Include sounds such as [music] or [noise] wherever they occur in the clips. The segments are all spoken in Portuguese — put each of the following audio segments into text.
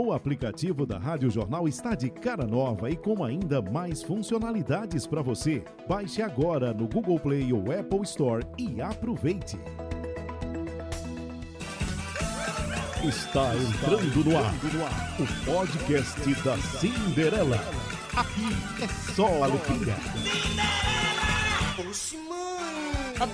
O aplicativo da Rádio Jornal está de cara nova e com ainda mais funcionalidades para você. Baixe agora no Google Play ou Apple Store e aproveite. Está entrando no ar o podcast da Cinderela. Aqui é só alegria. Oxi,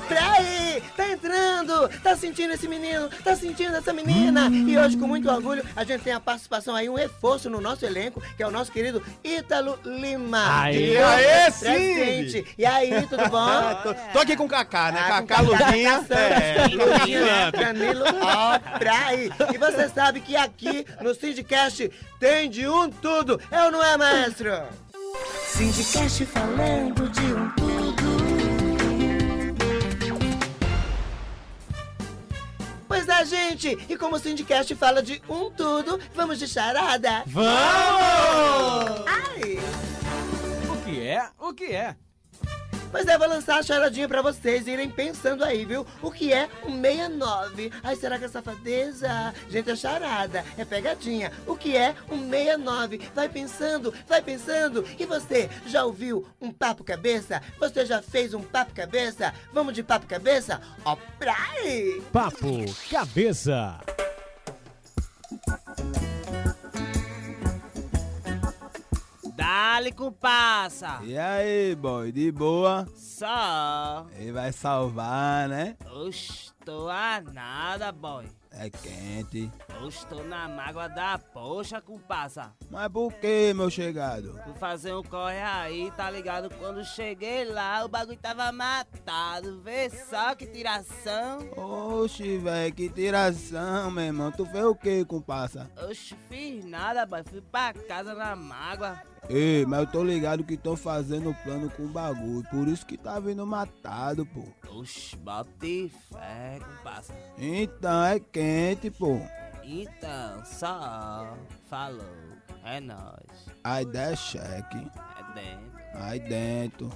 Peraí! Tá entrando! Tá sentindo esse menino? Tá sentindo essa menina? E hoje, com muito orgulho, a gente tem a participação aí, um reforço no nosso elenco, que é o nosso querido Ítalo Lima. Aí, aê, presente. sim! E aí, tudo bom? [laughs] tô, tô aqui com o Kaká, né? Ah, com Kaká, Luzinha. É, Luzinha, É. Danilo, [laughs] aí. E você sabe que aqui no Sindicast tem de um tudo, é ou não é, maestro? Sindicast falando de um tudo. Pois é, gente, e como o Sindicast fala de um tudo, vamos de charada? Vamos! Ai! O que é? O que é? Pois é, vou lançar a charadinha pra vocês irem pensando aí, viu? O que é um 69? Ai, será que é safadeza? Gente, é charada, é pegadinha. O que é um 69? Vai pensando, vai pensando. E você, já ouviu um papo cabeça? Você já fez um papo cabeça? Vamos de papo cabeça? Ó, pra aí! Papo Cabeça. Dale com passa. E aí, boy, de boa? Só. Ele vai salvar, né? Oxe, tô a nada, boy. É quente. Oxe, tô na mágoa da poxa com passa. Mas por que, meu chegado? Fui fazer um corre aí, tá ligado? Quando cheguei lá, o bagulho tava matado. Vê só que tiração. Oxe, velho, que tiração, meu irmão. Tu fez o que com passa? Oxe, fiz nada, boy. Fui pra casa na mágoa. Ei, mas eu tô ligado que tô fazendo plano com o bagulho. Por isso que tá vindo matado, pô. Oxe, bote fé com passa. Então é quente, pô. Então, só. Falou. É nóis. A ideia é cheque. É dentro. Aí dentro.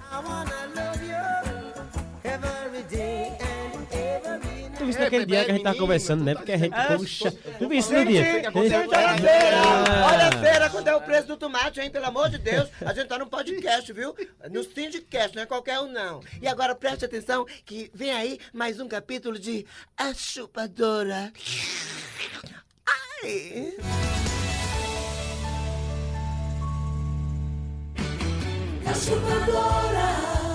Tu viste naquele dia que a gente tava conversando, né? Porque a gente, puxa. Tu viste no dia? Olha a feira! Olha a feira quanto é o preço do tomate, hein? Pelo amor de Deus. A gente tá no podcast, viu? No Sindicast, não é qualquer um, não. E agora preste atenção que vem aí mais um capítulo de A Chupadora. Ai! La chupadora,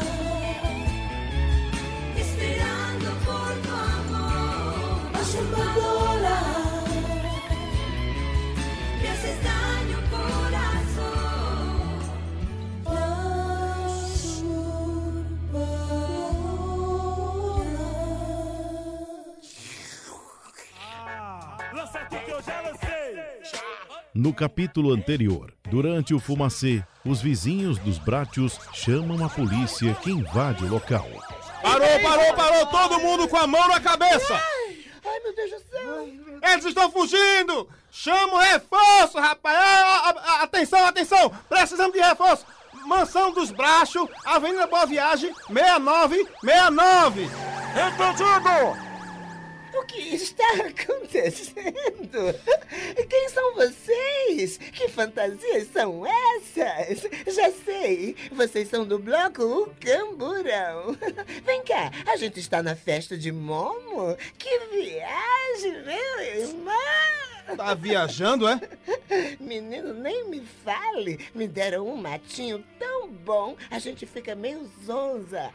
No capítulo anterior, durante o fumacê, os vizinhos dos Brátios chamam a polícia que invade o local. Parou, parou, parou! Todo mundo com a mão na cabeça! Ai, meu Deus do céu! Eles estão fugindo! Chama o reforço, rapaz! Ah, atenção, atenção! Precisamos de reforço! Mansão dos Brachos, Avenida Boa Viagem, 6969! Entendido! O que está [laughs] acontecendo? Que fantasias são essas? Já sei, vocês são do bloco O Camburão. [laughs] Vem cá, a gente está na festa de Momo? Que viagem, meu irmão! Tá viajando, é? [laughs] Menino, nem me fale. Me deram um matinho tão bom, a gente fica meio zonza.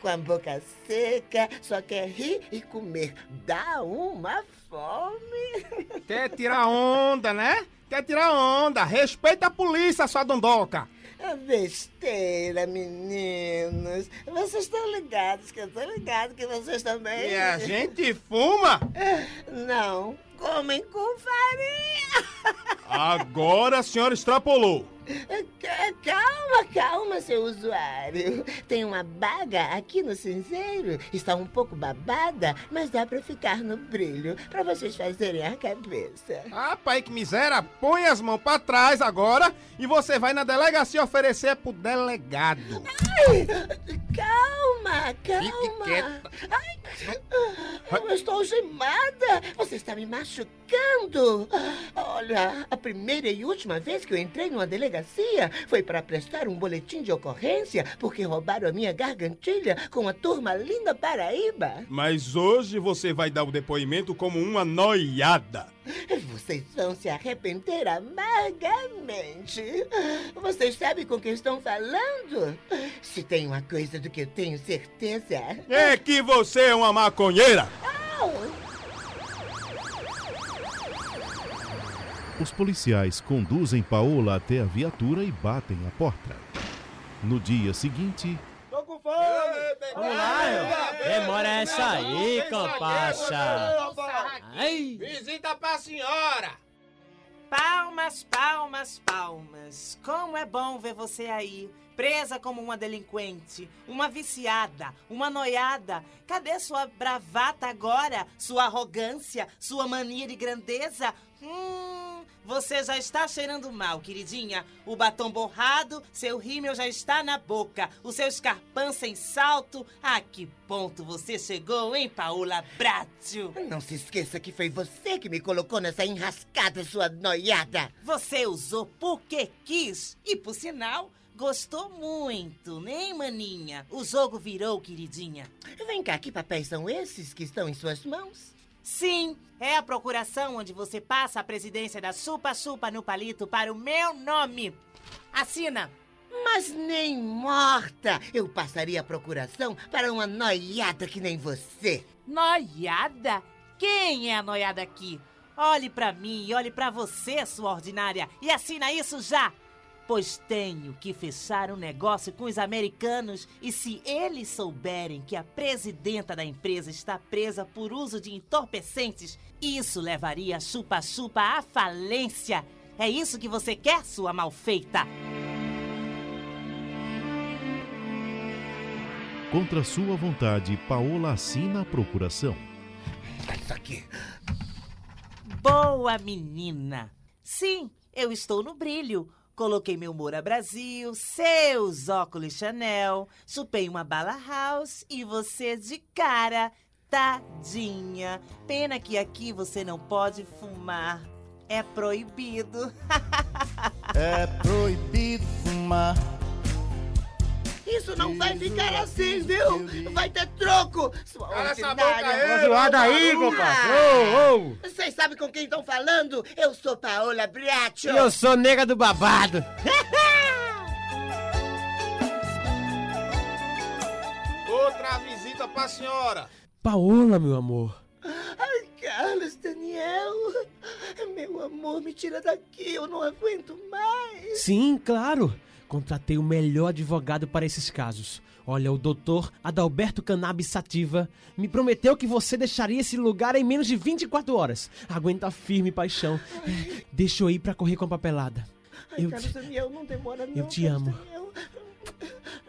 Com a boca seca, só quer rir e comer. Dá uma fome. [laughs] Quer tirar onda, né? Quer tirar onda! Respeita a polícia, sua dondoca! Besteira, meninos. Vocês estão ligados que eu tô ligado que vocês também. E a gente fuma! [laughs] Não, comem com farinha. Agora a senhora extrapolou! Ca- Calma, calma, seu usuário. Tem uma baga aqui no cinzeiro. Está um pouco babada, mas dá pra ficar no brilho, pra vocês fazerem a cabeça. Rapaz, que miséria! Põe as mãos pra trás agora e você vai na delegacia oferecer pro delegado. Ai, calma, calma. Fique quieta. Ai, eu estou algemada. Você está me machucando. Olha, a primeira e última vez que eu entrei numa delegacia foi para prestar um boletim de ocorrência porque roubaram a minha gargantilha com a turma linda Paraíba. Mas hoje você vai dar o depoimento como uma noiada. Vocês vão se arrepender amargamente. Vocês sabem com quem estão falando? Se tem uma coisa do que eu tenho certeza. É que você é uma maconheira. Os policiais conduzem Paola até a viatura e batem a porta. No dia seguinte, Tô com fome. Vamos lá, eu. Demora essa aí, compacha. Visita pra senhora. Palmas, palmas, palmas. Como é bom ver você aí, presa como uma delinquente, uma viciada, uma noiada. Cadê sua bravata agora? Sua arrogância, sua mania de grandeza? Hum, você já está cheirando mal, queridinha. O batom borrado, seu rímel já está na boca, o seu escarpão sem salto. A que ponto você chegou, hein, Paola Bratio? Não se esqueça que foi você que me colocou nessa enrascada, sua noiada. Você usou porque quis e, por sinal, gostou muito, né, maninha? O jogo virou, queridinha. Vem cá, que papéis são esses que estão em suas mãos? Sim, é a procuração onde você passa a presidência da Supa Supa no palito para o meu nome. Assina. Mas nem morta eu passaria a procuração para uma noiada que nem você. Noiada? Quem é a noiada aqui? Olhe pra mim e olhe pra você, sua ordinária, e assina isso já! Pois tenho que fechar um negócio com os americanos e se eles souberem que a presidenta da empresa está presa por uso de entorpecentes, isso levaria a chupa-chupa à falência. É isso que você quer, sua malfeita? contra sua vontade, Paola assina a procuração. Tá aqui. Boa menina! Sim, eu estou no brilho. Coloquei meu Moura Brasil, seus óculos Chanel, chupei uma bala house e você de cara, tadinha. Pena que aqui você não pode fumar. É proibido. [laughs] É proibido fumar. Isso não vai ficar assim, viu? Vai ter troco, sua Cala essa boca aí, Zoada aí, compadre. Ô. Vocês sabem com quem estão falando? Eu sou Paola Briaccio. E eu sou nega do babado. [laughs] Outra visita pra senhora. Paola, meu amor. Ai, Carlos, Daniel. Meu amor, me tira daqui, eu não aguento mais. Sim, claro. Contratei o melhor advogado para esses casos. Olha, o doutor Adalberto Cannabis Sativa me prometeu que você deixaria esse lugar em menos de 24 horas. Aguenta firme, paixão. [laughs] Deixa eu ir pra correr com a papelada. Ai, Eu Carlos, te- Daniel, não demora não. eu te Carlos amo. Daniel.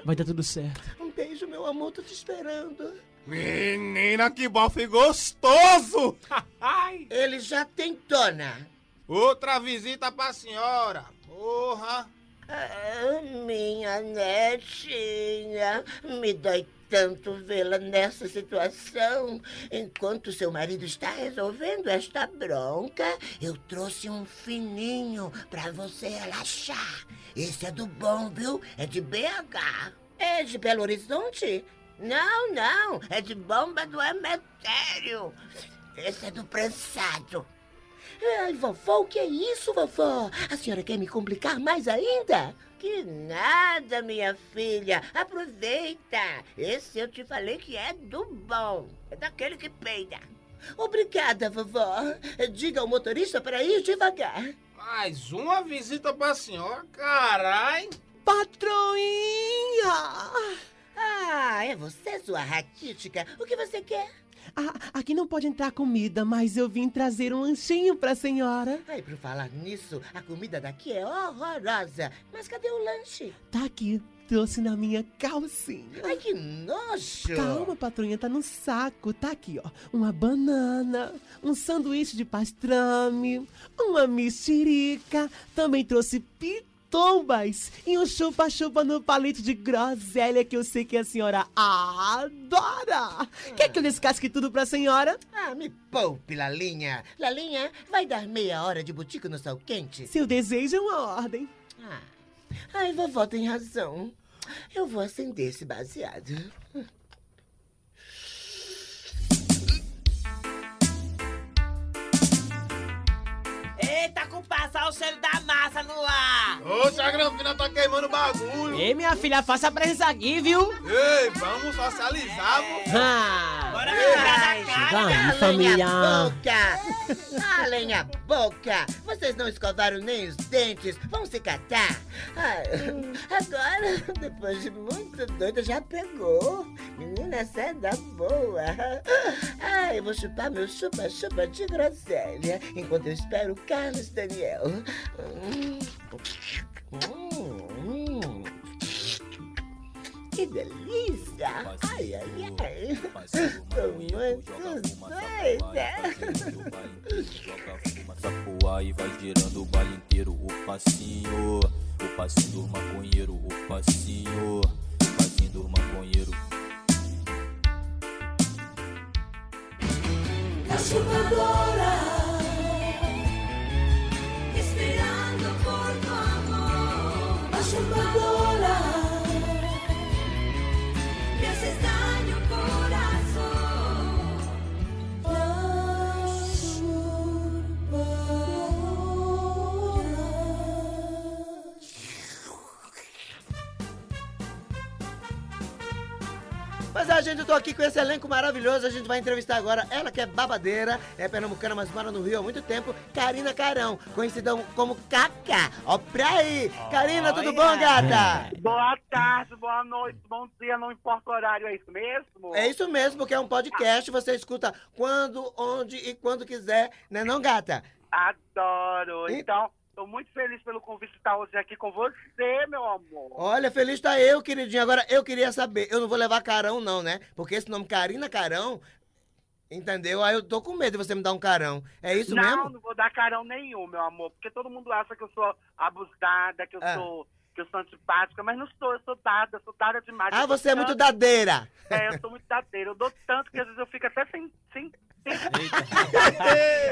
Vai dar tudo certo. Um beijo, meu amor, tô te esperando. Menina, que bofe gostoso. Ai. Ele já tem dona. Outra visita pra senhora. Porra. Ah, minha netinha, me dói tanto vê-la nessa situação. Enquanto seu marido está resolvendo esta bronca, eu trouxe um fininho pra você relaxar. Esse é do bom, viu? É de BH. É de Belo Horizonte? Não, não, é de bomba do Emetério. Esse é do prensado. Ai, vovó, o que é isso, vovó? A senhora quer me complicar mais ainda? Que nada, minha filha. Aproveita. Esse eu te falei que é do bom. É daquele que peida. Obrigada, vovó. Diga ao motorista para ir devagar. Mais uma visita pra senhora, carai. Patroinha! Ah, é você, sua raquítica. O que você quer? Ah, aqui não pode entrar comida, mas eu vim trazer um lanchinho pra senhora. Ai, por falar nisso, a comida daqui é horrorosa. Mas cadê o lanche? Tá aqui, trouxe na minha calcinha. Ai, que nojo! Calma, patrulha, tá no saco. Tá aqui, ó. Uma banana, um sanduíche de pastrame, uma mexerica. Também trouxe tombas e um chupa-chupa no palito de groselha que eu sei que a senhora adora. Quer que eu descasque tudo pra senhora? Ah, me poupe, Lalinha. Lalinha, vai dar meia hora de butico no sol quente? Seu desejo é uma ordem. Ah. Ai, vovó tem razão. Eu vou acender esse baseado. Eita, olha o cheiro da massa no ar! Oxe, a Granfina tá queimando o bagulho. Ei, minha filha, faça a presença aqui, viu? Ei, vamos socializar, pô. Ah, Bora cara! Vai, família. boca! Calem a boca! Vocês não escovaram nem os dentes, vão se catar! Ai, agora, depois de muito doida, já pegou! Menina, essa é da boa! Ai, eu vou chupar meu chupa-chupa de groselha, enquanto eu espero o Carlos Daniel. Hum. Hum. Que delícia! Ai, ai, ai! Muito doida! E vai girando o baile inteiro. O passinho, o passinho do maconheiro. O passinho, o passinho do maconheiro. La chupadora, gente, eu tô aqui com esse elenco maravilhoso. A gente vai entrevistar agora ela que é babadeira, é pernambucana, mas mora no Rio há muito tempo. Karina Carão, conhecida como Cacá. Ó pra aí! Karina, tudo bom, gata? Boa tarde, boa noite, bom dia, não importa o horário, é isso mesmo? É isso mesmo, porque é um podcast. Você escuta quando, onde e quando quiser, né não, gata? Adoro. E- Então, tô muito feliz pelo convite de estar hoje aqui com você, meu amor. Olha, feliz tá eu, queridinho. Agora, eu queria saber, eu não vou levar Carão não, né? Porque esse nome Karina Carão, entendeu? Aí eu tô com medo de você me dar um carão. É isso não, mesmo? não vou dar carão nenhum, meu amor, porque todo mundo acha que eu sou abusada, que eu Ah. sou que eu sou antipática, mas não sou, eu sou dada, sou dada demais. Ah, Eu você é muito tanto- dadeira. É, eu sou muito dadeira, eu dou tanto que às vezes eu fico até sem... sem, [laughs] sem...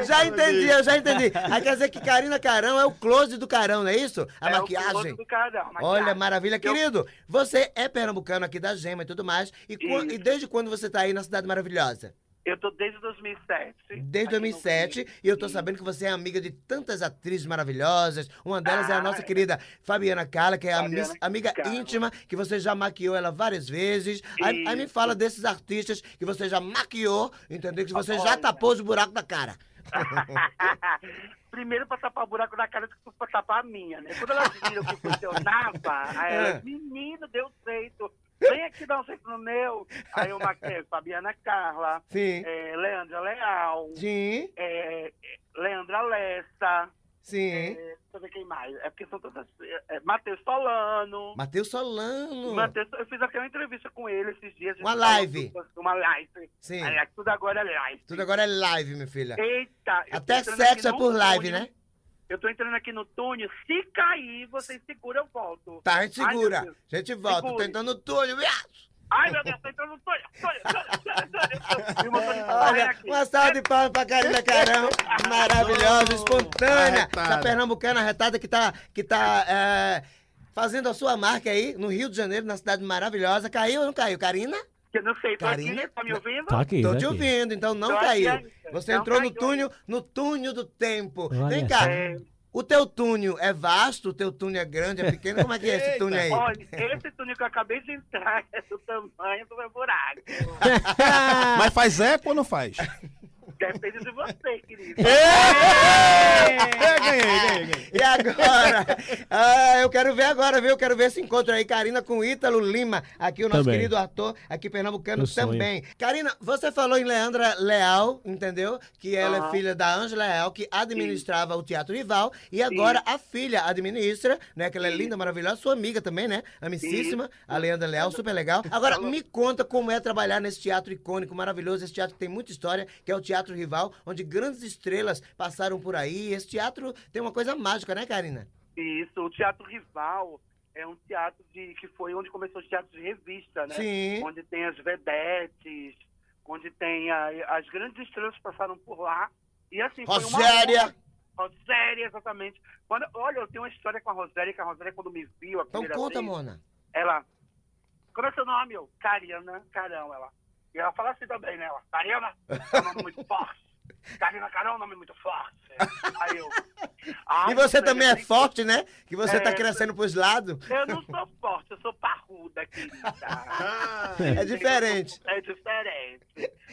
Já entendi, eu já entendi. Aí quer dizer que Karina Carão é o close do Carão, não é isso? A é, o maquiagem. piloto do carão, a Olha, maquiagem. maravilha. Eu- Querido, você é pernambucano aqui da Gema e tudo mais. E, e desde quando você tá aí na Cidade Maravilhosa? Eu tô desde 2007. Desde aqui no 2007. Rio. E eu tô sabendo que você é amiga de tantas atrizes maravilhosas. Uma delas é a Ah, nossa é. querida Fabiana Cala, que é a Fabiana miss- amiga íntima, que você já maquiou ela várias vezes. Aí, aí me fala desses artistas que você já maquiou, entendeu? Que você já Olha. tapou os buracos da cara. [laughs] Primeiro pra tapar o buraco da cara que pra tapar a minha, né? Quando elas viram que funcionava, aí elas, É. menino, deu jeito. Vem aqui dar um jeito no meu. Aí eu maquei Fabiana Carla, Sim. é, Leandra Leal, Sim, é, Leandra Lessa, sim. é, deixa eu ver quem mais. É porque são todas. É, é, Matheus Solano. Matheus Solano. Matheus, eu fiz até uma entrevista com ele esses dias. Uma live. sobre- Uma live. Sim. Aí, tudo agora é live. Tudo agora é live, minha filha. Eita! tô Até sexo é por live, túnel. né? Eu tô entrando aqui no túnel. Se cair, vocês seguram, eu volto. Tá, a gente Ai, segura. Deus. A gente volta. Tô Segure. entrando no túnel, viado. Ai, meu Deus, tô entrando no [laughs] motorista tá Olha, aqui. uma salva de palmas pra Karina Carão, maravilhosa, espontânea, essa pernambucana arretada que tá, que tá é, fazendo a sua marca aí no Rio de Janeiro, na cidade maravilhosa. Caiu ou não caiu, Karina? Que eu não sei, tô Karina? aqui, tá me ouvindo? Tá aqui, Tô tá te aqui. ouvindo, então não Tô aqui caiu. ainda. Você Não entrou no caiu túnel, no túnel do tempo. Olha Vem cá, É, o teu túnel é vasto, o teu túnel é grande, é pequeno? Como é que é esse túnel aí? olha, esse túnel que eu acabei de entrar é do tamanho do meu buraco. [laughs] Mas faz eco ou não faz? [laughs] Depende de você, querido. É, ganhei, ganhei, ganhei. E agora? Ah, eu quero ver agora, viu? Eu quero ver esse encontro aí, Karina com Ítalo Lima, aqui o nosso Também. querido ator, aqui pernambucano Meu sonho. também. Karina, você falou em Leandra Leal, entendeu? Que ela é Aham. filha da Ângela Leal, que administrava o Teatro Rival, e agora a filha administra, né? Que ela é linda, maravilhosa, sua amiga também, né? Amicíssima, a Leandra Leal, super legal. Agora, me conta como é trabalhar nesse teatro icônico, maravilhoso, esse teatro que tem muita história, que é o Teatro Rival, onde grandes estrelas passaram por aí. Esse teatro tem uma coisa mágica, né, Karina? Isso, o Teatro Rival é um teatro de, que foi onde começou o teatro de revista, né? Sim. Onde tem as vedetes, onde tem a- as grandes estrelas passaram por lá. E assim, foi uma Roséria. Roséria, exatamente. Quando, olha, eu tenho uma história com a Roséria, que a Roséria, quando me viu a Então primeira conta, vez, Mona. ela. Como é seu nome? Eu, Cariana Carão, ela. E ela fala assim também, né? Ela, [laughs] Cariana, é um nome muito forte. Karina Carão é um nome muito forte. Aí eu. "Ai, E você também é forte, né? Que você tá É, crescendo pros lados. Eu não sou forte, eu sou parruda, querida. [laughs] É diferente. É diferente.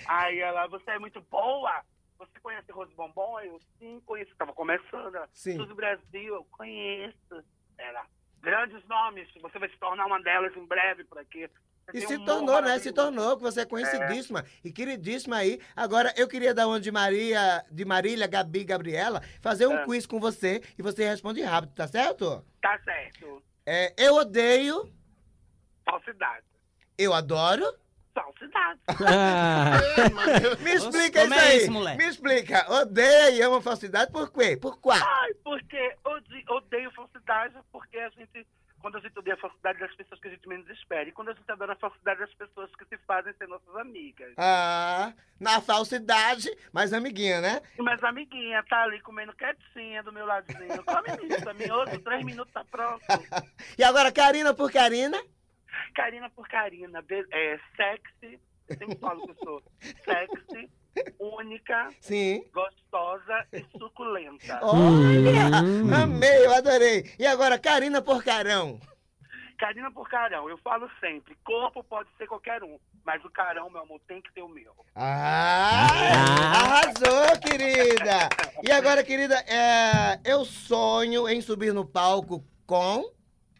Aí ela, você é muito boa. Você conhece Rose Bombom? Eu sim conheço. Tava começando. Ela, Sim. Suzy Brasil, eu conheço. Ela, grandes nomes. Você vai se tornar uma delas em breve por aqui. E se um tornou, né? Se tornou, que você é conhecidíssima e queridíssima aí. Agora, eu queria dar uma de Maria, de Marília, Gabi, Gabriela, fazer um É. quiz com você e você responde rápido, tá certo? Tá certo. É, eu odeio, Falsidade. eu adoro. Falsidade. Ah, [laughs] [laughs] Me explica como isso é aí. isso, moleque? Me explica. Odeia e ama falsidade por quê? Por qual? Ai, porque ode- odeio falsidade, porque a gente, quando a gente odeia a falsidade das pessoas que a gente menos espera, e quando a gente adora a falsidade das pessoas que se fazem ser nossas amigas. Ah, na falsidade, mas amiguinha, né? Mas amiguinha tá ali comendo quietinha do meu ladinho. Come isso, pra mim, outro, três minutos tá pronto. [laughs] E agora, Karina por Karina? Carina por Carina, be- é sexy, eu sempre falo que eu sou sexy, única, Sim. gostosa e suculenta. Olha! Hum. Amei, eu adorei. E agora, Karina por Carão? Carina por Carão, eu falo sempre, corpo pode ser qualquer um, mas o carão, meu amor, tem que ter o meu. Ah, Ah. arrasou, querida! E agora, querida, é, eu sonho em subir no palco com.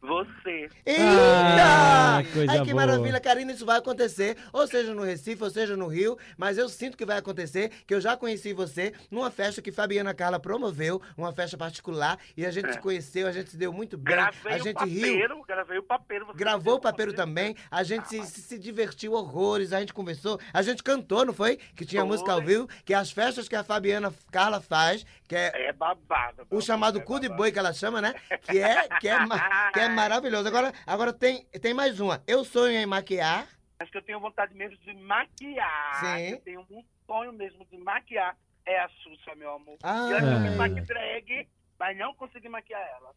Você. Eita! Ah, coisa Ai, que boa. maravilha, Karina, isso vai acontecer, ou seja no Recife, ou seja no Rio, mas eu sinto que vai acontecer, que eu já conheci você numa festa que Fabiana Carla promoveu, uma festa particular, e a gente É. se conheceu, a gente se deu muito bem, Gravei a o gente riu. papeiro, gravei o papeiro. você Gravou o papeiro também, a gente se, se, se divertiu horrores, a gente conversou, a gente cantou, não foi? Que tinha música ao vivo, que as festas que a Fabiana Carla faz, que é É babado. o babado, chamado é cu de boi que ela chama, né? Que é, que é, que é maravilhoso. Agora, agora tem, tem mais uma. Eu sonho em maquiar. Acho que eu tenho vontade mesmo de maquiar. Sim. Eu tenho um sonho mesmo de maquiar. É a Xuxa, meu amor. Ah. E eu já fiz Ai. maquiagem drag, mas não consegui maquiar ela.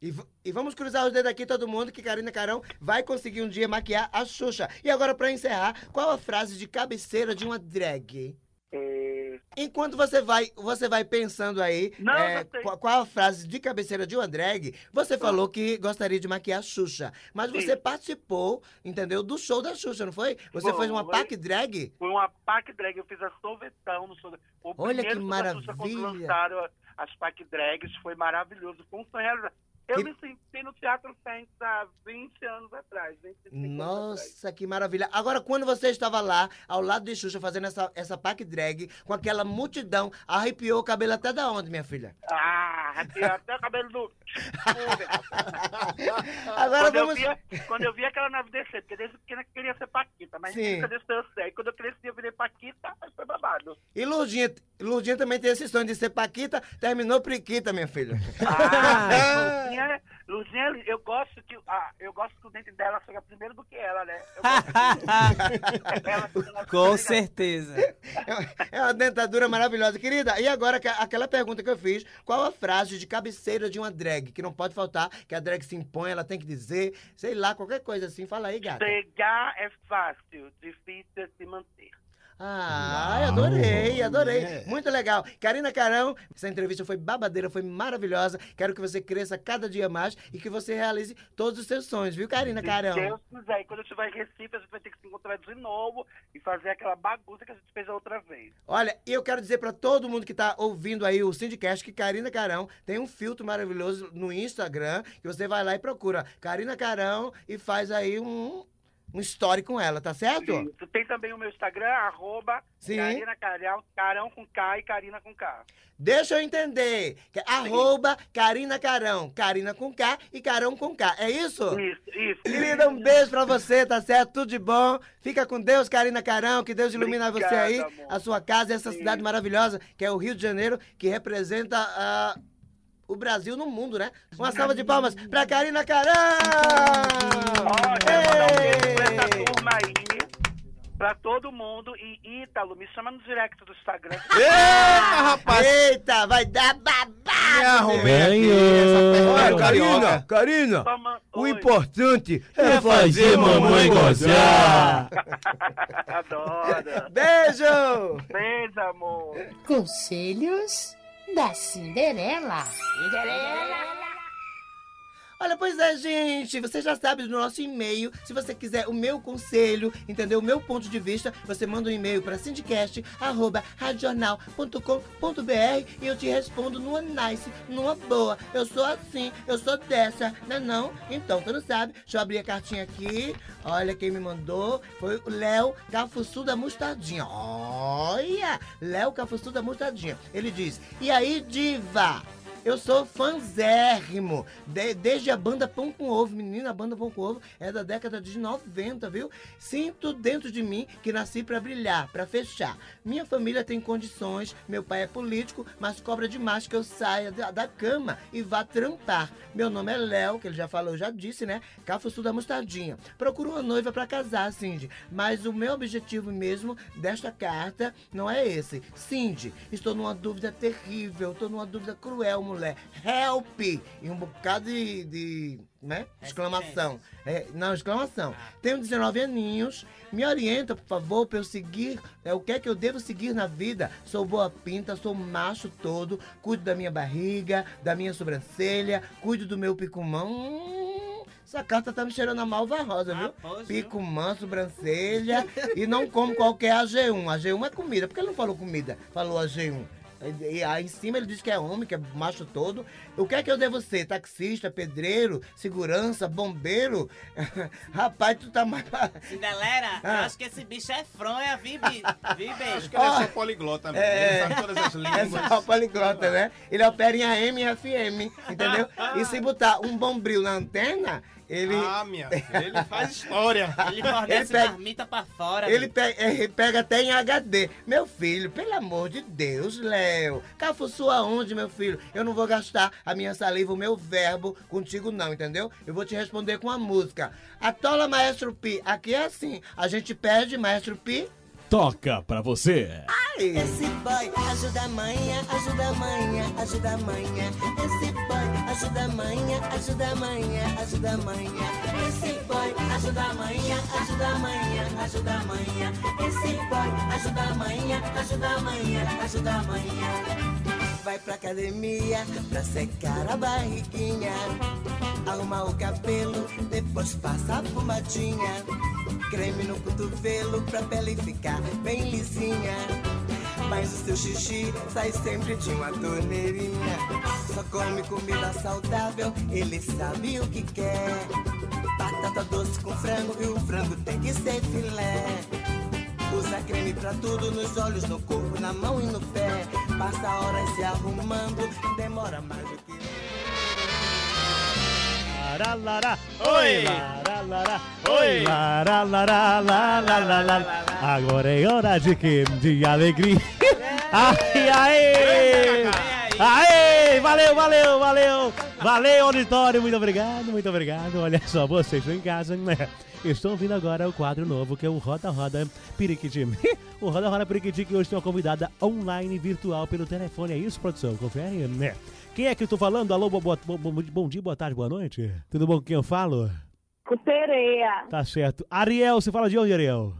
E, e vamos cruzar os dedos aqui, todo mundo, que Karina Carão vai conseguir um dia maquiar a Xuxa. E agora, pra encerrar, qual a frase de cabeceira de uma drag? Enquanto você vai, você vai pensando aí, Não, é, sei. qual, a frase de cabeceira de uma drag, você falou que gostaria de maquiar a Xuxa. Mas você Sim. participou, entendeu, do show da Xuxa, não foi? Você Foi. fez uma pack drag? Foi uma pack drag, eu fiz a sorvetão no show. da- O Olha que primeiro show da Xuxa, quando maravilha. lançaram as pack drags, foi maravilhoso. Foi um sonho realizado. Eu Que- me senti no Teatro Fênix há 20 anos atrás. 25 anos atrás. Nossa, que maravilha. Agora, quando você estava lá, ao lado de Xuxa, fazendo essa, essa pack drag, com aquela multidão, arrepiou o cabelo até da onde, minha filha? Ah, arrepiou até o cabelo do... [laughs] Agora quando, vamos... eu via, quando eu via aquela nave descer, porque desde pequena eu queria ser Paquita, mas nunca desceu eu sei. Quando eu cresci, eu virei Paquita, aí foi babado. E Lurdinha, Lurdinha também tem esse sonho de ser Paquita, terminou Priquita, minha filha. Ah, [laughs] Luzinha, Luzinha, eu gosto que ah, eu gosto que o dente dela chega primeiro do que ela, né? Eu gosto que ela, ela Com certeza. É uma dentadura maravilhosa. Querida, e agora que- aquela pergunta que eu fiz, qual a frase de cabeceira de uma drag? Que não pode faltar, que a drag se impõe, ela tem que dizer, sei lá, qualquer coisa assim. Fala aí, gata. Chegar é fácil, difícil é se manter. Ah, adorei, adorei. Muito legal. Karina Carão, essa entrevista foi babadeira, foi maravilhosa. Quero que você cresça cada dia mais e que você realize todos os seus sonhos, viu, Karina Se Carão? Deus quiser, e quando eu estiver em Recife, a gente vai ter que se encontrar de novo e fazer aquela bagunça que a gente fez a outra vez. Olha, e eu quero dizer pra todo mundo que tá ouvindo aí o Syndicast que Karina Carão tem um filtro maravilhoso no Instagram, que você vai lá e procura Karina Carão e faz aí um, um story com ela, tá certo? Isso. Tem também o meu Instagram, arroba Sim. Karina Carão, Carão com K e Karina com K. Deixa eu entender. É arroba Karina Carão. Karina com K e Carão com K. É isso? Isso, isso. Querida, um beijo pra você, tá certo? Tudo de bom. Fica com Deus, Karina Carão. Que Deus ilumine você aí, amor. a sua casa, essa Sim. cidade maravilhosa, que é o Rio de Janeiro, que representa a. o Brasil no mundo, né? Uma salva de palmas pra Karina Carão! Mandar um beijo pra essa turma aí. Pra todo mundo. E Ítalo, me chama no direct do Instagram. Eita, rapaz! Eita, vai dar babado! Me arrumei aqui, Ganhou. essa Olha, perna Karina, carioca. Karina, Toma- o Oi. importante é É fazer mamãe gozar. [laughs] Adoro. Beijo! Beijo, amor. Conselhos da Cinderela. Olha, pois é, gente, você já sabe do nosso e-mail. Se você quiser o meu conselho, entendeu? O meu ponto de vista, você manda um e-mail para sindicast.radiojornal.com.br e eu te respondo numa nice, numa boa. Eu sou assim, eu sou dessa, não é não? Então, tu não sabe? Deixa eu abrir a cartinha aqui. Olha quem me mandou. Foi o Léo Cafuçu da Mostardinha. Olha! Léo Cafuçu da Mostardinha. Ele diz, e aí, diva? Eu sou fanzérrimo. De- desde a banda Pão com Ovo. Menina, a banda Pão com Ovo é da década de 90, viu? Sinto dentro de mim que nasci pra brilhar, pra fechar. Minha família tem condições, meu pai é político, mas cobra demais que eu saia da, da cama e vá trampar. Meu nome é Léo, que ele já falou, já disse, né? Cafuçu da Mostardinha. Procuro uma noiva pra casar, Cindy. Mas o meu objetivo mesmo desta carta não é esse. Cindy, estou numa dúvida terrível, estou numa dúvida cruel, mulher. Help! E um bocado de. de né? Exclamação. É, não, exclamação. Tenho 19 aninhos. Me orienta, por favor, para eu seguir. É, o que é que eu devo seguir na vida? Sou boa pinta, sou macho todo. Cuido da minha barriga, da minha sobrancelha, cuido do meu picumão. Hum, essa carta tá me cheirando a malva rosa, viu? pois, Picumã, sobrancelha. e não como qualquer AG1. AG1 é comida. Por que ele não falou comida? Falou AG1. E aí em cima ele diz que é homem, que é macho todo. O que é que eu devo ser? Taxista, pedreiro, segurança, bombeiro? [laughs] Rapaz, tu tá mais. pra- Cinderela, eu Ah. acho que esse bicho é fronha, vi, bi- vi Acho que ele é Ó, só poliglota mesmo. é. Ele sabe todas as [laughs] É línguas. só poliglota, né? Ele opera em AM e FM, entendeu? [laughs] E se botar um bombril na antena, ele. Ah, minha filha, ele faz história. [laughs] Ele fornece Ele pega- marmita pra fora. Ele pega, ele pega até em HD. Meu filho, pelo amor de Deus, Léo. Cafuçu aonde, meu filho? Eu não vou gastar a minha saliva, o meu verbo contigo, não, entendeu? Eu vou te responder com a música. Atola, Maestro Pi. Aqui é assim. A gente pede, Maestro Pi. Toca pra você. Esse boy ajuda a manhã, ajuda a manhã, ajuda a manhã. Esse boy ajuda a manhã, ajuda a manhã, ajuda a manhã. Esse boy ajuda a manhã, ajuda a manhã, ajuda a manhã. Esse boy ajuda a manhã, ajuda a manhã, ajuda a manhã. Vai pra academia pra secar a barriguinha. Arrumar o cabelo, depois passa a pomadinha. Creme no cotovelo pra pele ficar bem lisinha. Mas o seu xixi sai sempre de uma torneirinha. Só come comida saudável, ele sabe o que quer. Batata doce com frango e o frango tem que ser filé. Usa creme pra tudo, nos olhos, no corpo, na mão e no pé. Passa horas se arrumando, demora mais do que. Larará, Oi. larará, Oi. larará, larará. Agora é hora de quê? De alegria. Ai, ai! Aê! Valeu, valeu, valeu! Valeu, auditório! Muito obrigado, muito obrigado. Olha só, vocês estão em casa, né? Estão ouvindo agora o quadro novo que é o Roda Roda Periquiti. [laughs] O Roda Roda Periquiti que hoje tem uma convidada online virtual pelo telefone. É isso, produção? Confere, né? Quem é que eu tô falando? Alô, bom, bom dia, boa tarde, boa noite. Tudo bom com quem eu falo? Com sereia. Tá certo. Ariel, você fala de onde, Ariel?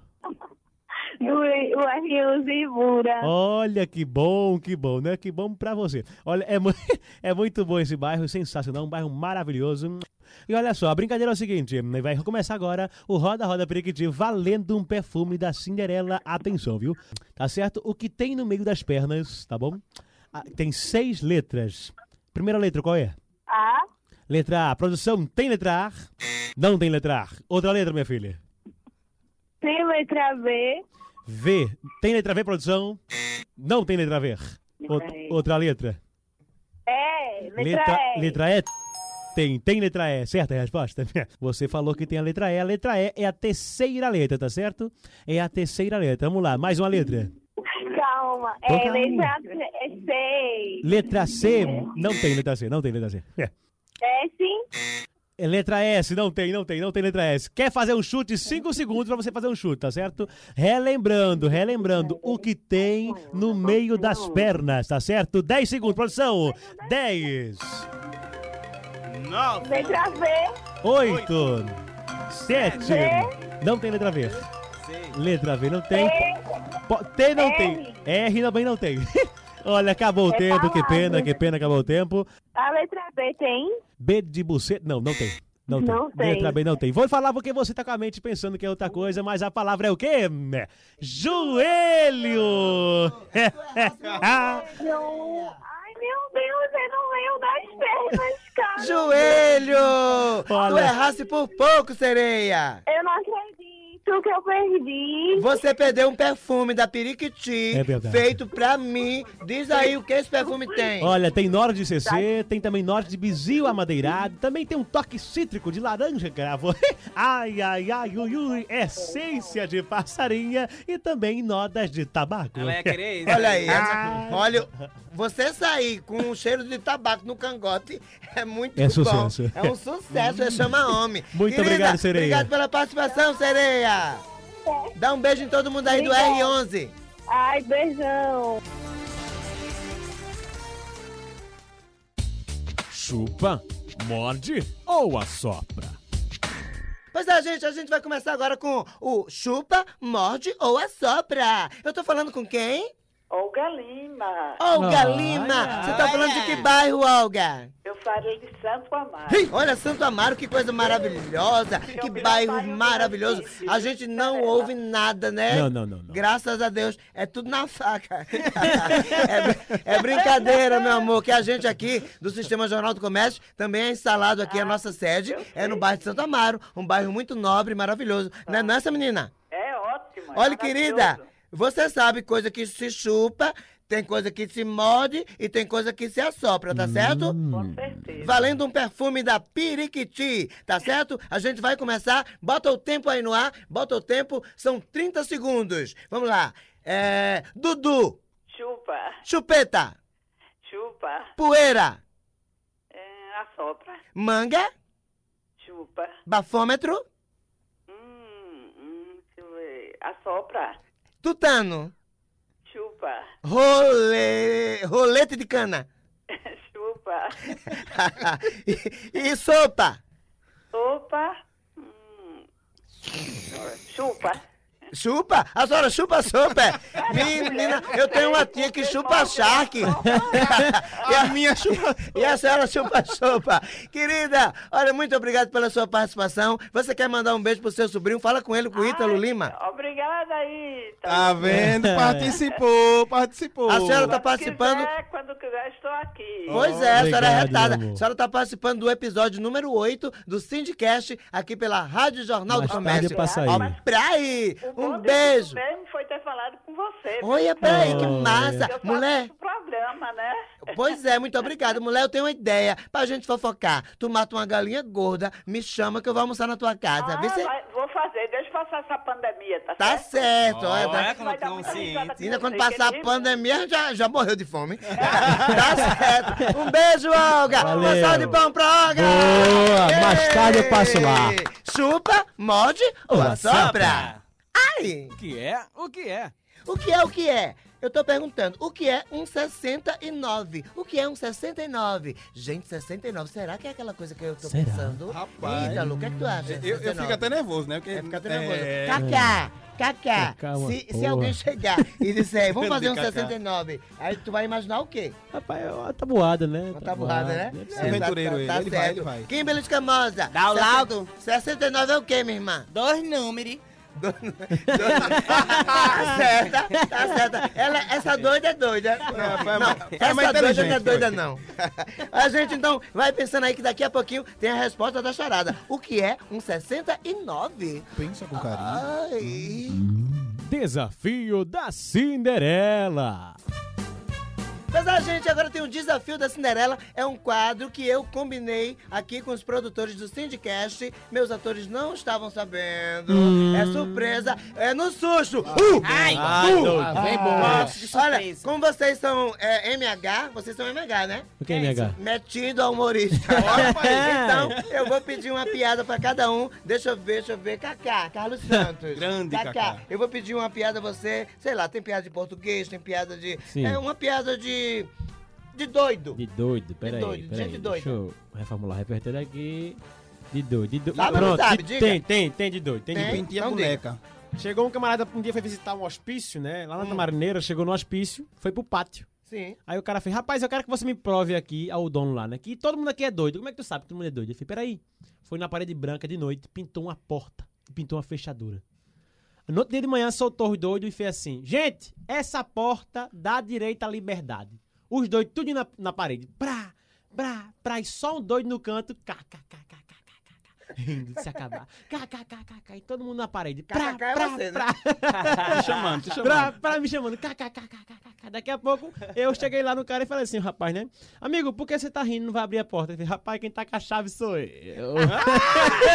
O Rio Zibura. Olha que bom, que bom, né? Que bom pra você. Olha, é, mu- [laughs] é muito bom esse bairro, sensacional, um bairro maravilhoso. E olha só, a brincadeira é o seguinte, né? vai começar agora o Roda Roda Periquiti valendo um perfume da Cinderela. Atenção, viu? Tá certo? O que tem no meio das pernas, tá bom? Ah, Tem seis letras. Primeira letra qual é? A, Letra A. Produção, tem letra A? Não tem letra A. Outra letra, minha filha. tem letra B, V. Tem letra V, produção? Não tem letra V. Out- outra letra. E, letra, Letra, E. letra E. Tem, tem letra E, certa a resposta? [laughs] Você falou que tem a letra E. A letra E é a terceira letra, tá certo? É a terceira letra. Vamos lá, mais uma letra. Calma. É calma. letra C- C. Letra C, não tem letra C, não tem letra C. É. [laughs] É sim? É letra S, não tem, não tem, não tem letra S. Quer fazer um chute? Cinco segundos pra você fazer um chute, tá certo? Relembrando, relembrando o que tem no meio das pernas, tá certo? 10 segundos, produção. 10, Nove. Letra V. 8, 7. Não tem letra V. Letra V não tem. T não tem. R também não tem. [laughs] Olha, acabou o É tempo, que palavra. pena, que pena, acabou o tempo. A letra B tem? B de buceta. Não, não tem. Não tem. Não tem. Letra B não tem. Vou falar porque você tá com a mente pensando que é outra coisa, mas a palavra é o quê? Joelho! Não. [laughs] Ai, meu Deus, é no meio das pernas, cara. Joelho! Tu Olha. errasse por pouco, sereia! Eu não acredito que eu perdi. Você perdeu um perfume da Periquiti, É verdade. feito pra mim. Diz aí o que esse perfume tem. Olha, tem norte de CC, tem também norte de bizil amadeirado, também tem um toque cítrico de laranja cravo. [laughs] ai, ai, ai, ui, ui, essência de passarinha e também nodas de tabaco. Ela ia querer. [laughs] Olha aí, Ah. olha, você sair com um cheiro de tabaco no cangote é muito É bom. sucesso. É um sucesso, [laughs] é chama homem. Muito Querida, obrigado, sereia. Obrigado pela participação, sereia. Dá um beijo em todo mundo aí do Obrigada. R11. Ai, beijão. Chupa, morde ou assopra? Pois é, gente, a gente vai começar agora com o chupa, morde ou assopra. Eu tô falando com quem? Olga Lima. Olga Ai, Lima. Você tá falando de que bairro, Olga? Eu falei de Santo Amaro. Olha, Santo Amaro, que coisa maravilhosa, que bairro maravilhoso. A gente não ouve nada, né? Não, não, não, não. Graças a Deus, é tudo na faca. [laughs] é, é brincadeira, meu amor, que a gente aqui do Sistema Jornal do Comércio também é instalado aqui, a nossa sede é no bairro de Santo Amaro, um bairro muito nobre e maravilhoso. Não é não, essa menina? É ótimo. é Olha, querida, você sabe coisa que se chupa, tem coisa que se morde e tem coisa que se assopra, tá certo? Com certeza. Valendo um perfume da Piriquiti, tá certo? A gente vai começar. Bota o tempo aí no ar. Bota o tempo. São 30 segundos. Vamos lá. É. Dudu. Chupa, Chupeta. chupa, Poeira. é, assopra, Manga. chupa, Bafômetro. hum, hum, deixa eu ver, assopra, Tutano. chupa, Role... Rolete de cana. [laughs] chupa, e, [laughs] e sopa. sopa, hum, chupa. Chupa? A senhora chupa sopa? Menina, eu tenho uma tia que chupa charque. [laughs] e a minha chupa E a senhora chupa sopa. Querida, olha, muito obrigado pela sua participação. Você quer mandar um beijo pro seu sobrinho? Fala com ele, com o Ítalo Lima. Obrigada aí. Tá vendo? Participou, participou. A senhora tá Quando participando. quiser, quando quiser, estou aqui. Pois é, a senhora é retada. A senhora está participando do episódio número 8 do Syndicast, aqui pela Rádio Jornal Mais do Comércio. passa aí. Ó, pra aí. O Um bom beijo. mesmo foi ter falado com você. Olha, peraí, que Olha. massa. Eu Mulher, programa, né? Pois é, muito obrigado. Mulher, eu tenho uma ideia pra gente fofocar. Tu mata uma galinha gorda, me chama que eu vou almoçar na tua casa. Ah, Vê se... vai- vou fazer, deixa eu passar essa pandemia, tá, Tá certo. olha, Olha tá- Vai dar consciente. risada com Ainda quando passar a pandemia, já, já morreu de fome. [laughs] tá certo. Um beijo, Olga. Uma Valeu. salva de pão pra Olga. Boa, mais tarde eu passo lá. Chupa, morde ou Ou assopra. Ai, O que é? O que é? o que é o que é? Eu tô perguntando, o que é um 69? O que é um 69? Gente, 69, será que é aquela coisa que eu tô Será? pensando? Rapaz. Ítalo, o que é que tu acha? Eu, eu 69? fico até nervoso, né? Porque, É, fica até nervoso. é, Cacá, Cacá, se, se alguém chegar e disser, vamos [laughs] fazer um Cacá. 69, aí tu vai imaginar o quê? Rapaz, é uma tabuada, né? Uma tabuada, né? É, ser. Aventureiro ele, ele vai, ele vai. Kimberly de Camosa. Dá o laudo. 69 é o quê, minha irmã? Dois números. Tá certa, tá certa. Ela, essa doida é doida. foi Não, mais- foi essa doida não é doida, foi. não. A gente, então, vai pensando aí que daqui a pouquinho tem a resposta da charada. O que é um 69? Pensa com carinho. Ai... Desafio da Cinderela. Mas a gente agora tem um desafio da Cinderela. É um quadro que eu combinei aqui com os produtores do Syndicast. Meus atores não estavam sabendo. Hum. É surpresa. É no susto. Uh! Ai, Uh! doido. Ah, Vem bom. De Olha, como vocês são é, MH, vocês são MH, né? O que é MH? Metido ao humorista. [laughs] [laughs] então, eu vou pedir uma piada pra cada um. Deixa eu ver, deixa eu ver. Kaká, Carlos [laughs] Santos. Grande Kaká. Eu vou pedir uma piada a você. Sei lá, tem piada de português, tem piada de. Sim. É uma piada de. De doido. De doido, peraí, doido, peraí. gente Deixa eu reformular o repertório aqui. De doido, de doido. Sabe Pronto, sabe? de- tem, tem, tem de doido, tem de Tem? doido. Pintinha Então boneca. Chegou um camarada, um dia foi visitar um hospício, né? Lá na Hum. Tamarineira, chegou no hospício, foi pro pátio. Sim. Aí o cara fez, rapaz, eu quero que você me prove aqui, ao dono lá, né? Que todo mundo aqui é doido. Como é que tu sabe que todo mundo é doido? Eu falei, peraí. Foi na parede branca de noite, pintou uma porta, pintou uma fechadura. No outro dia de manhã soltou os doidos e fez assim: Gente, essa porta dá direito à liberdade. Os doidos tudo na, na parede. Pra, pra, pra, e só um doido no canto. Cá, cá, cá, cá, cá, rindo de se acabar. [laughs] Cá, cá, cá, cá, cá, e todo mundo na parede. Pra, Cá, cá, é pra, você, né? pra. Te chamando, te [laughs] Pra, chamando. pra me chamando. Cá, cá, cá, cá, cá, cá, cá. Daqui a pouco eu cheguei lá no cara e falei assim, rapaz, né? Amigo, por que você tá rindo e não vai abrir a porta? Ele falou, rapaz, quem tá com a chave sou eu. [laughs]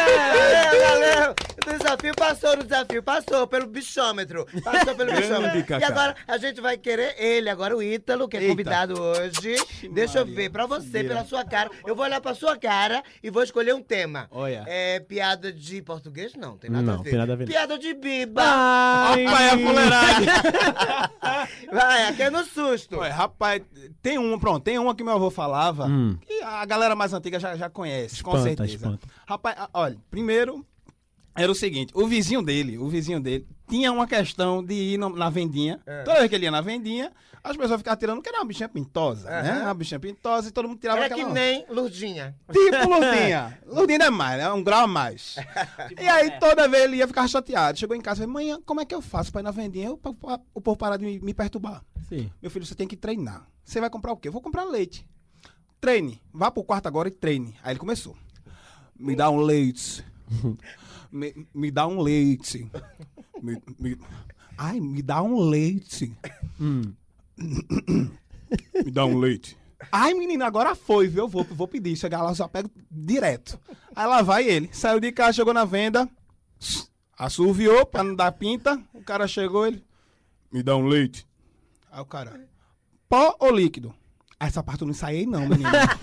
Valeu, valeu! O desafio passou no desafio, passou pelo bichômetro. Passou pelo bichômetro. E agora a gente vai querer ele, agora o Ítalo, que é Eita. convidado hoje. Deixa eu Maria. ver, pra você, pela sua cara. Eu vou olhar pra sua cara e vou escolher um tema. Olha. É piada de português? Não, tem nada Não, a ver. tem nada a ver. Piada de biba. Ai, Rapaz, é a fuleiragem. [laughs] Vai, aqui é no susto. Ué, rapaz, tem uma, pronto, tem uma que meu avô falava, Hum. que a galera mais antiga já, já conhece, com Espanta, certeza. espanta. Rapaz, olha, primeiro, era o seguinte, o vizinho dele, o vizinho dele, tinha uma questão de ir no- na vendinha, É. toda vez que ele ia na vendinha, as pessoas ficavam tirando que era uma bichinha pintosa, né? Aham. Uma bichinha pintosa e todo mundo tirava Era aquela... que nem Lurdinha. Tipo Lurdinha. [laughs] Lurdinha é mais, né? Um grau a mais. [laughs] e aí toda vez ele ia ficar chateado. Chegou em casa e falou, manhã, como é que eu faço pra ir na vendinha? Eu, pra- pra- o povo parar de me, me perturbar. Sim. Meu filho, você tem que treinar. Você vai comprar o quê? Eu vou comprar leite. Treine. Vá pro quarto agora e treine. Aí ele começou. Me dá um leite. [laughs] me, me dá um leite. Me- me- ai, me dá um leite. me dá um leite. Ai, menina, agora foi, viu? Eu vou, vou pedir. Chegar lá, eu só pego direto. Aí lá vai ele. Saiu de casa, chegou na venda. Assoviou pra não dar pinta. O cara chegou, ele. Me dá um leite. Aí o cara. Pó ou líquido? Ah, Essa parte eu não ensaiei, não, menino. [laughs]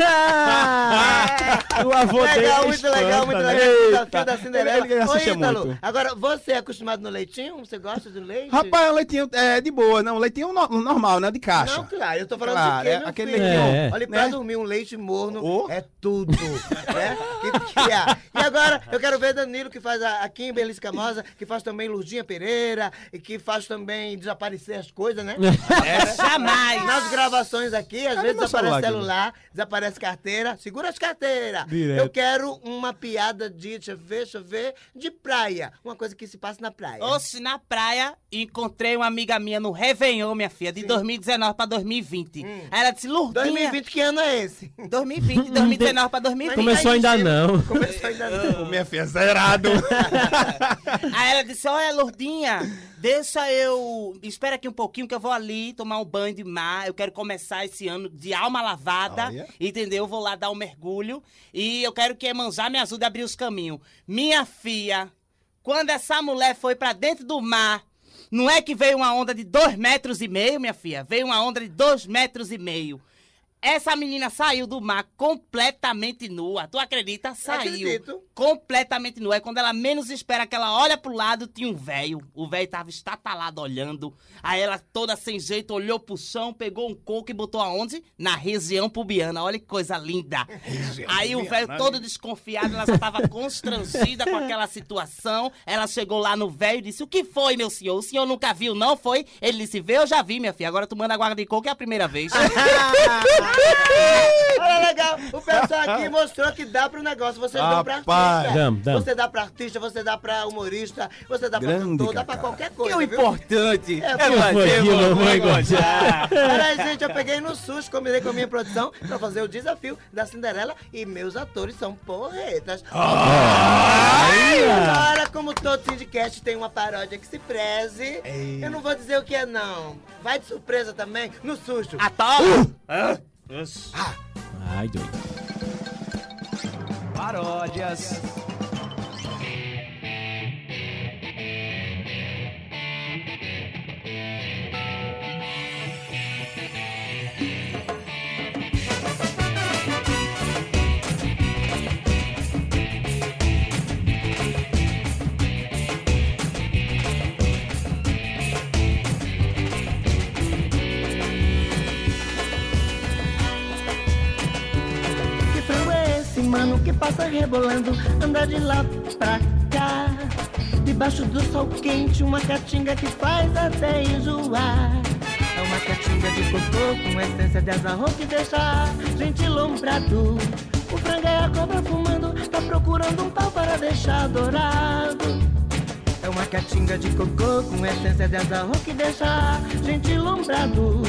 o avô dele Legal, é muito legal, muito espanta, né? legal. Desafio da Cinderela. Ele- ele Ô, Ítalo, muito. agora você é acostumado no leitinho? Você gosta do leite? Rapaz, o leitinho é de boa, não. O leitinho no- normal, né? De caixa. Não, claro, eu tô falando Claro, de quê, é meu aquele filho? leitinho, É. Olha, pra né? dormir um leite morno Oh. é tudo, né? Que, que é. E agora, eu quero ver Danilo, que faz a, a Kimberly Escamosa, que faz também Lurdinha Pereira, e que faz também desaparecer as coisas, né? [laughs] Jamais. Nas gravações aqui, às vezes desaparece celular, celular, desaparece carteira. Segura as carteiras. Direto. Eu quero uma piada de, deixa eu ver, deixa eu ver, de praia. Uma coisa que se passa na praia. Oxe, na praia, encontrei uma amiga minha no Réveillon, minha filha, de 2019 pra 2020. Aí ela disse, Lurdinha... 2020, que ano é esse? 2020, 2019 pra 2020. Começou ainda não. Começou ainda não. Minha filha, zerado. [laughs] Aí ela disse, olha, Lourdinha, deixa eu... Espera aqui um pouquinho que eu vou ali tomar um banho de mar. Eu quero começar esse ano de alma lavada, Olha. entendeu? Eu vou lá dar um mergulho e eu quero que Emanjá me ajude a abrir os caminhos. Minha filha, quando essa mulher foi pra dentro do mar, não é que veio uma onda de dois metros e meio, minha filha? Veio uma onda de dois metros e meio. Essa menina saiu do mar completamente nua. Tu acredita? Saiu. Acredito. Completamente nua. É quando ela menos espera que ela olha pro lado, tinha um velho. O velho tava estatalado olhando. Aí ela, toda sem jeito, olhou pro chão, pegou um coco e botou aonde? Na região pubiana. Olha que coisa linda. [laughs] Aí o velho todo desconfiado, ela já tava [laughs] constrangida com aquela situação. Ela chegou lá no velho e disse: O que foi, meu senhor? O senhor nunca viu, não foi? Ele disse: Vê, eu já vi, minha filha. Agora tu manda guarda de coco é a primeira vez. [laughs] [laughs] Olha, legal. O pessoal aqui [laughs] mostrou que dá pro negócio. Vocês dão pra artista. Damos, damos. Você dá pra artista, você dá pra humorista, você dá pra Grande, cantor, dá pra qualquer coisa. Que o importante É, é, fazer mamãe. Olha, gente, eu peguei no susto, combinei com a minha produção pra fazer o desafio da Cinderela e meus atores são porretas. E agora, como todo Syndicast tem uma paródia que se preze, eu não vou dizer o que é, não. Vai de surpresa também, no susto. Adoro! Ai, doido. Paródias. Que passa rebolando, anda de lá pra cá. Debaixo do sol quente, uma caatinga que faz até enjoar. É uma caatinga de cocô com essência de azarro que deixa gente lombrado. O frango é a cobra fumando, tá procurando um pau para deixar dourado. É uma caatinga de cocô com essência de azarro que deixa gente lombrado.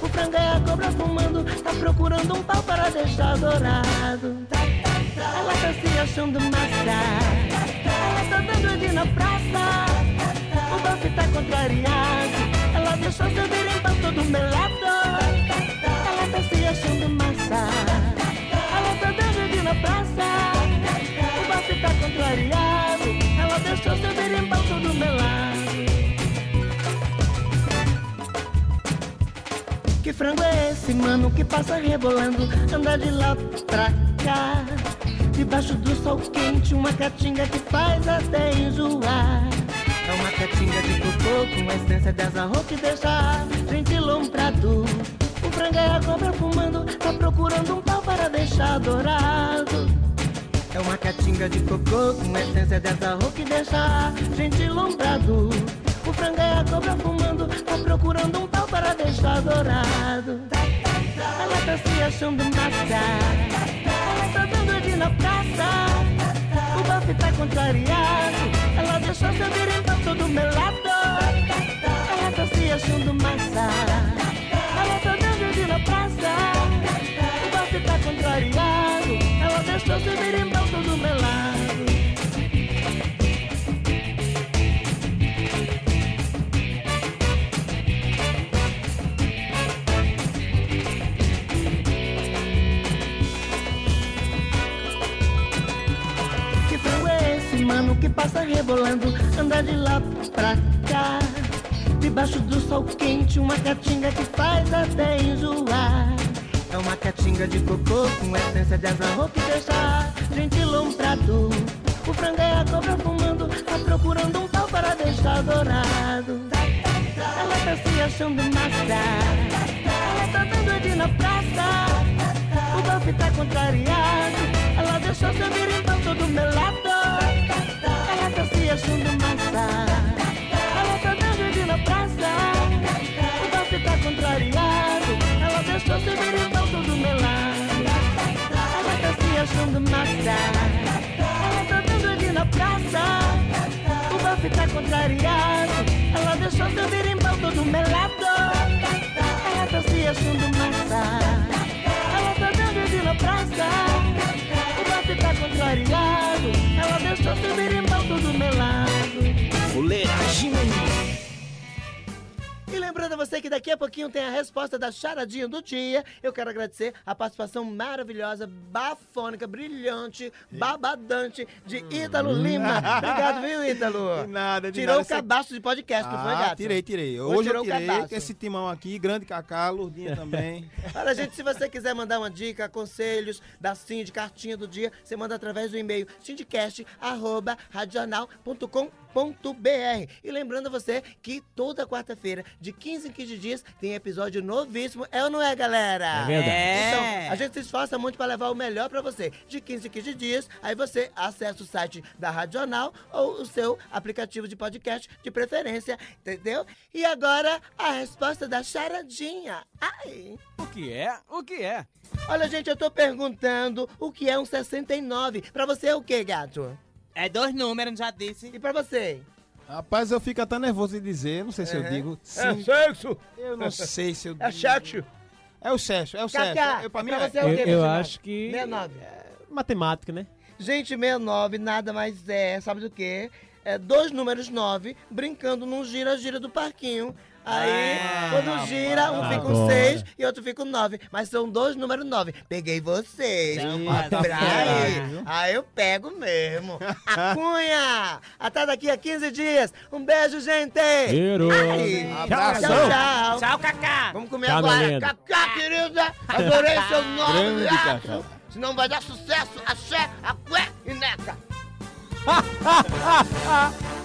O frango é a cobra fumando, tá procurando um pau para deixar dourado. Ela tá se achando massa, ela tá dando ali na praça. O buff tá contrariado, ela deixou seu berimbau todo melado. Ela tá se achando massa, ela tá dando ali na praça. O buff tá contrariado, ela deixou seu berimbau todo melado. Que frango é esse, mano, que passa rebolando, anda de lá pra cá. Debaixo do sol quente, uma caatinga que faz até enjoar. É uma caatinga de cocô com essência de azarro que deixa a gente lombrado. O frango é a cobra fumando, tá procurando um pau para deixar dourado. É uma caatinga de cocô com essência de azarro que deixa a gente lombrado. O frango é a cobra fumando, tá procurando um pau para deixar dourado. Ela tá se achando massa, tá dando de na praça. O buff tá contrariado, ela deixou seu berimbau todo melado. Ela tá se achando massa, ela tá dando de na praça. O buff tá contrariado, ela deixou seu berimbau passa rebolando, anda de lá pra cá. Debaixo do sol quente, uma caatinga que faz até enjoar. É uma caatinga de cocô com essência de azarro que deixa gente lombrado. O frango é a cobra fumando, tá procurando um pau para deixar dourado. Ela tá se achando massa, ela tá dando de na praça. O buff tá contrariado, ela deixou seu berimbau todo melado. Ela tá se achando massa, ela tá dando na praça. O buff tá contrariado, ela deixou seu berimbau todo melado. Ela tá se achando massa, ela tá dando na praça. O buff tá contrariado, ela deixou seu berimbau todo melado. Ela tá se achando massa, ela tá dando na praça. Buff tá contrariado, ela deixou seu berimbau todo melado. Fuleiragem. E lembrando a você que daqui a pouquinho tem a resposta da charadinha do dia. Eu quero agradecer a participação maravilhosa, bafônica, brilhante, babadante de Ítalo Lima. Obrigado, viu, Ítalo? [laughs] De nada, de Tirou nada. o cabaço de podcast, não foi, Ah, gato? tirei, tirei. Hoje Hoje eu tirei esse timão aqui, grande Cacá, Lourdinha também. [laughs] Olha, gente, se você quiser mandar uma dica, conselhos da Cindy, cartinha do dia, você manda através do e-mail sindicast.radional.com E lembrando a você que toda quarta-feira, de 15 em 15 dias, tem episódio novíssimo. É ou não é, galera? É verdade. É. Então, a gente se esforça muito para levar o melhor para você. De 15 em 15 dias, aí você acessa o site da Rádio Jornal ou o seu aplicativo de podcast de preferência, entendeu? E agora, a resposta da charadinha. Ai! O que é? O que é? Olha, gente, eu tô perguntando o que é um 69. Pra você é o que, gato? É dois números, já disse. E pra você? Rapaz, eu fico até nervoso de dizer, não sei se eu digo. É sim. sexo! Eu não sei se eu É digo. sexo! É o sexo, é o sexo. Cacá, Eu, pra mim pra é. você é o Eu, quê, eu 69? acho que. 69. Matemática, né? Gente, 69 nada mais é, sabe do que? É dois números 9 brincando num gira-gira do parquinho. Aí, quando gira, um fica um Agora. 6 e outro fica um 9. Mas são dois números 9. Peguei vocês. Não, Pra tá aí. Aí eu pego mesmo. A cunha! Até daqui a 15 dias. Um beijo, gente! Tchau, tchau. Tchau, Cacá. Vamos comer meu agora. lindo. Cacá, querida. Adorei seu nome, Grande. Senão vai dar sucesso. Axé, acué e neca. [laughs]